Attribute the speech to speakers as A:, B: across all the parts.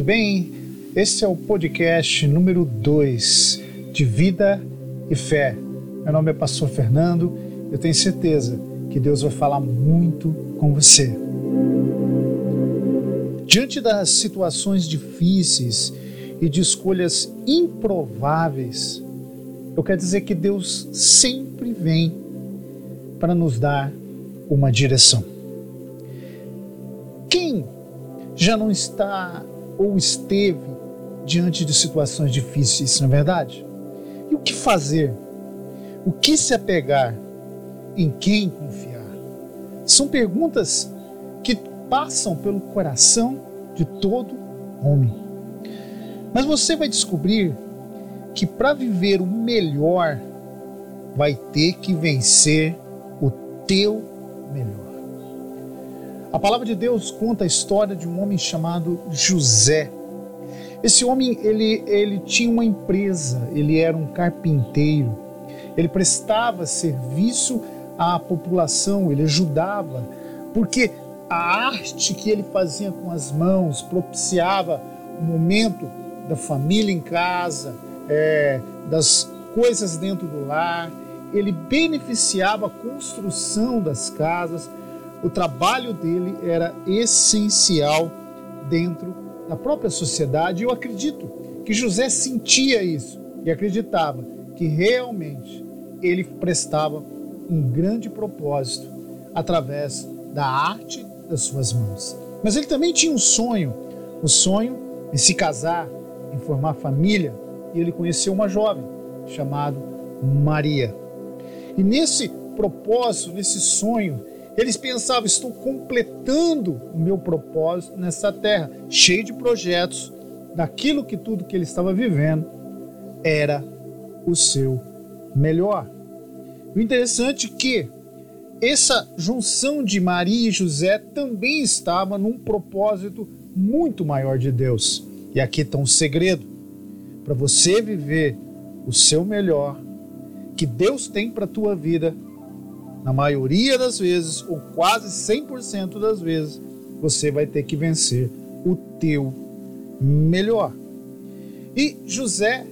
A: tudo bem? Esse é o podcast número 2 de Vida e Fé. Meu nome é Pastor Fernando. Eu tenho certeza que Deus vai falar muito com você. Diante das situações difíceis e de escolhas improváveis, eu quero dizer que Deus sempre vem para nos dar uma direção. Quem já não está ou esteve diante de situações difíceis, não é verdade? E o que fazer? O que se apegar? Em quem confiar? São perguntas que passam pelo coração de todo homem. Mas você vai descobrir que para viver o melhor, vai ter que vencer o teu melhor. A palavra de Deus conta a história de um homem chamado José. Esse homem, ele, ele tinha uma empresa, ele era um carpinteiro, ele prestava serviço à população, ele ajudava, porque a arte que ele fazia com as mãos propiciava o momento da família em casa, é, das coisas dentro do lar, ele beneficiava a construção das casas, o trabalho dele era essencial dentro da própria sociedade. Eu acredito que José sentia isso e acreditava que realmente ele prestava um grande propósito através da arte das suas mãos. Mas ele também tinha um sonho, o sonho de se casar, em formar família, e ele conheceu uma jovem chamada Maria. E nesse propósito, nesse sonho, eles pensavam: estou completando o meu propósito nessa terra, cheio de projetos, daquilo que tudo que ele estava vivendo era o seu melhor. O interessante é que essa junção de Maria e José também estava num propósito muito maior de Deus. E aqui está um segredo. Para você viver o seu melhor, que Deus tem para a tua vida, na maioria das vezes, ou quase 100% das vezes, você vai ter que vencer o teu melhor. E José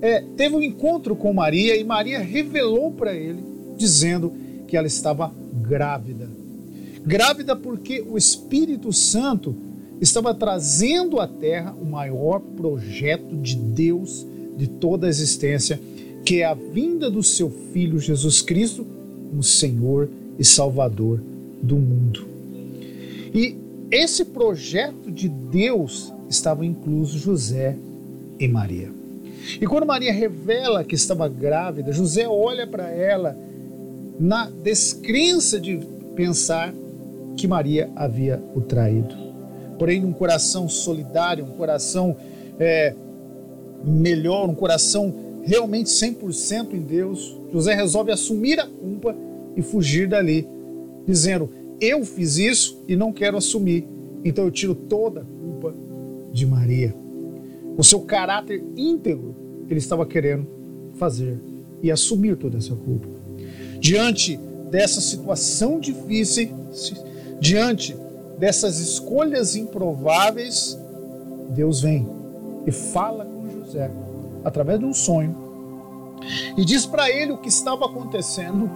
A: é, teve um encontro com Maria e Maria revelou para ele, dizendo que ela estava grávida. Grávida porque o Espírito Santo estava trazendo à terra o maior projeto de Deus de toda a existência, que é a vinda do seu filho Jesus Cristo como Senhor e Salvador do mundo. E esse projeto de Deus estava incluso José e Maria. E quando Maria revela que estava grávida, José olha para ela na descrença de pensar que Maria havia o traído. Porém, num coração solidário, um coração é, melhor, um coração realmente 100% em Deus, José resolve assumir a culpa e fugir dali, dizendo: Eu fiz isso e não quero assumir, então eu tiro toda a culpa de Maria. O seu caráter íntegro ele estava querendo fazer e assumir toda essa culpa. Diante dessa situação difícil, diante dessas escolhas improváveis, Deus vem e fala com José através de um sonho e diz para ele o que estava acontecendo,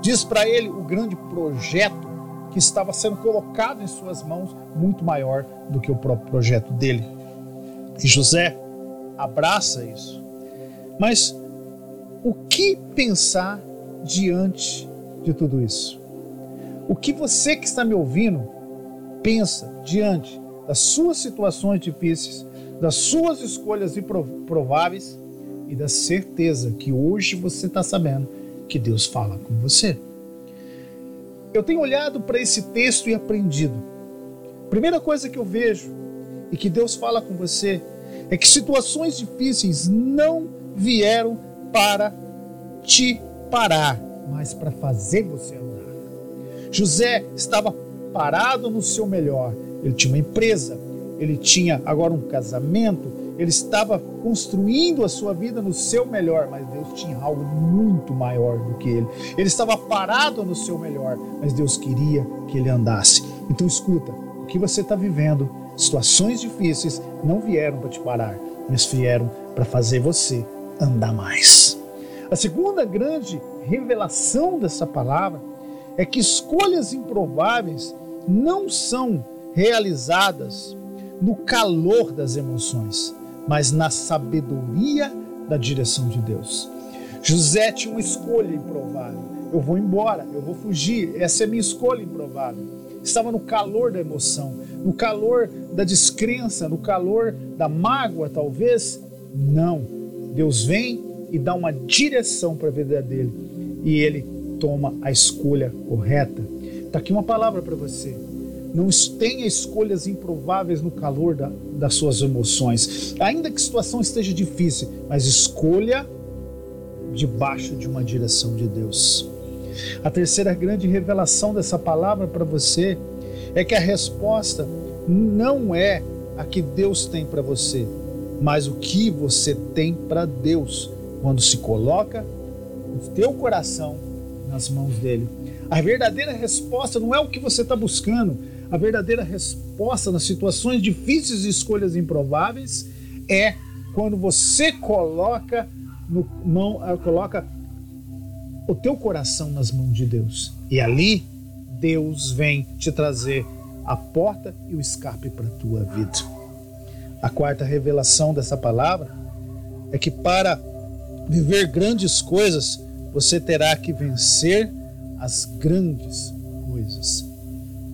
A: diz para ele o grande projeto que estava sendo colocado em suas mãos, muito maior do que o próprio projeto dele. E José abraça isso. Mas o que pensar diante de tudo isso? O que você que está me ouvindo pensa diante das suas situações difíceis, das suas escolhas improváveis e da certeza que hoje você está sabendo que Deus fala com você. Eu tenho olhado para esse texto e aprendido. Primeira coisa que eu vejo e que Deus fala com você é que situações difíceis não vieram para te parar, mas para fazer você andar. José estava parado no seu melhor. Ele tinha uma empresa, ele tinha agora um casamento, ele estava construindo a sua vida no seu melhor, mas Deus tinha algo muito maior do que ele. Ele estava parado no seu melhor, mas Deus queria que ele andasse. Então escuta, o que você está vivendo situações difíceis não vieram para te parar, mas vieram para fazer você andar mais. A segunda grande revelação dessa palavra é que escolhas improváveis não são realizadas no calor das emoções, mas na sabedoria da direção de Deus. José tinha uma escolha improvável. Eu vou embora, eu vou fugir. Essa é minha escolha improvável. Estava no calor da emoção, no calor da descrença, no calor da mágoa, talvez. Não. Deus vem e dá uma direção para a vida dele. E ele toma a escolha correta. Está aqui uma palavra para você. Não tenha escolhas improváveis no calor da, das suas emoções. Ainda que a situação esteja difícil, mas escolha debaixo de uma direção de Deus. A terceira grande revelação dessa palavra para você é que a resposta não é a que Deus tem para você, mas o que você tem para Deus quando se coloca o teu coração nas mãos dele. A verdadeira resposta não é o que você está buscando. A verdadeira resposta nas situações difíceis e escolhas improváveis é quando você coloca no mão, eh, coloca o teu coração nas mãos de Deus. E ali Deus vem te trazer a porta e o escape para a tua vida. A quarta revelação dessa palavra é que para viver grandes coisas, você terá que vencer as grandes coisas.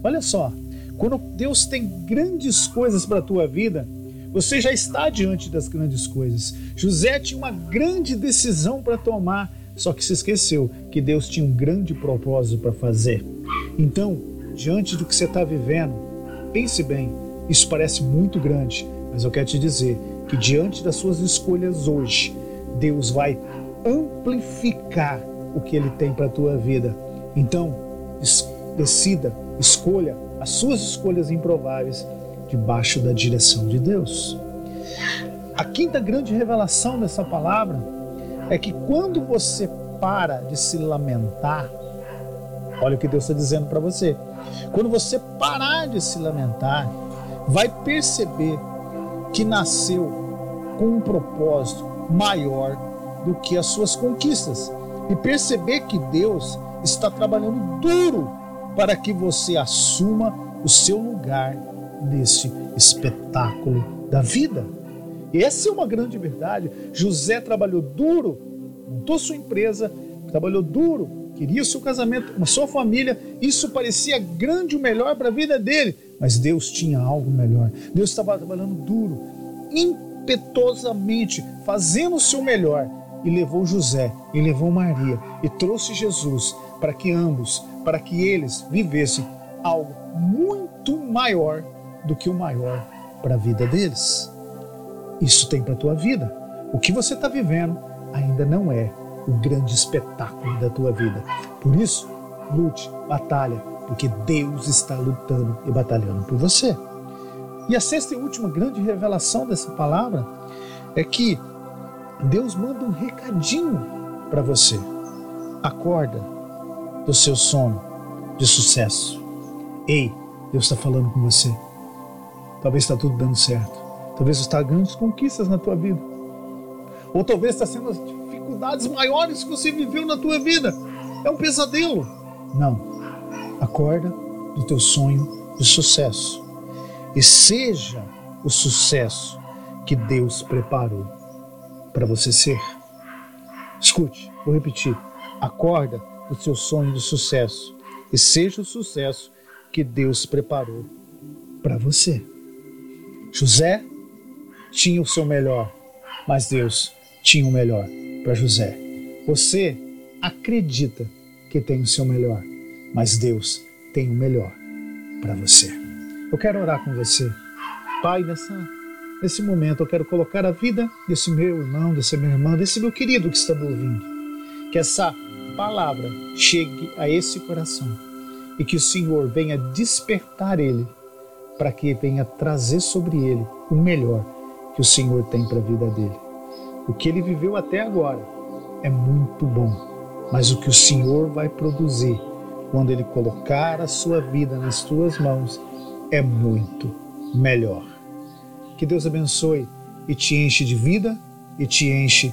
A: Olha só, quando Deus tem grandes coisas para a tua vida, você já está diante das grandes coisas. José tinha uma grande decisão para tomar, só que se esqueceu que Deus tinha um grande propósito para fazer. Então, diante do que você está vivendo, pense bem, isso parece muito grande, mas eu quero te dizer que diante das suas escolhas hoje, Deus vai amplificar o que Ele tem para a tua vida. Então, decida, escolha as suas escolhas improváveis debaixo da direção de Deus. A quinta grande revelação dessa palavra é que quando você para de se lamentar, olha o que Deus está dizendo para você. Quando você parar de se lamentar, vai perceber que nasceu com um propósito maior do que as suas conquistas e perceber que Deus está trabalhando duro para que você assuma o seu lugar nesse espetáculo da vida. E essa é uma grande verdade. José trabalhou duro, montou sua empresa, trabalhou duro, queria seu casamento, sua família. Isso parecia grande o melhor para a vida dele, mas Deus tinha algo melhor. Deus estava trabalhando duro, impetuosamente, fazendo o seu melhor e levou José e levou Maria e trouxe Jesus para que ambos, para que eles vivessem algo muito maior do que o maior para a vida deles. Isso tem para a tua vida. O que você está vivendo ainda não é o grande espetáculo da tua vida. Por isso, lute, batalha, porque Deus está lutando e batalhando por você. E a sexta e última grande revelação dessa palavra é que Deus manda um recadinho para você. Acorda do seu sono de sucesso. Ei, Deus está falando com você. Talvez está tudo dando certo. Talvez está grandes conquistas na tua vida. Ou talvez está sendo as dificuldades maiores que você viveu na tua vida. É um pesadelo. Não. Acorda do teu sonho de sucesso. E seja o sucesso que Deus preparou para você ser. Escute, vou repetir. Acorda do seu sonho de sucesso e seja o sucesso que Deus preparou para você. José tinha o seu melhor, mas Deus tinha o melhor para José. Você acredita que tem o seu melhor, mas Deus tem o melhor para você. Eu quero orar com você. Pai, nessa Nesse momento eu quero colocar a vida desse meu irmão, dessa minha irmã, desse meu querido que está me ouvindo. Que essa palavra chegue a esse coração e que o Senhor venha despertar ele para que venha trazer sobre ele o melhor que o Senhor tem para a vida dele. O que ele viveu até agora é muito bom, mas o que o Senhor vai produzir quando ele colocar a sua vida nas tuas mãos é muito melhor. Que Deus abençoe e te enche de vida e te enche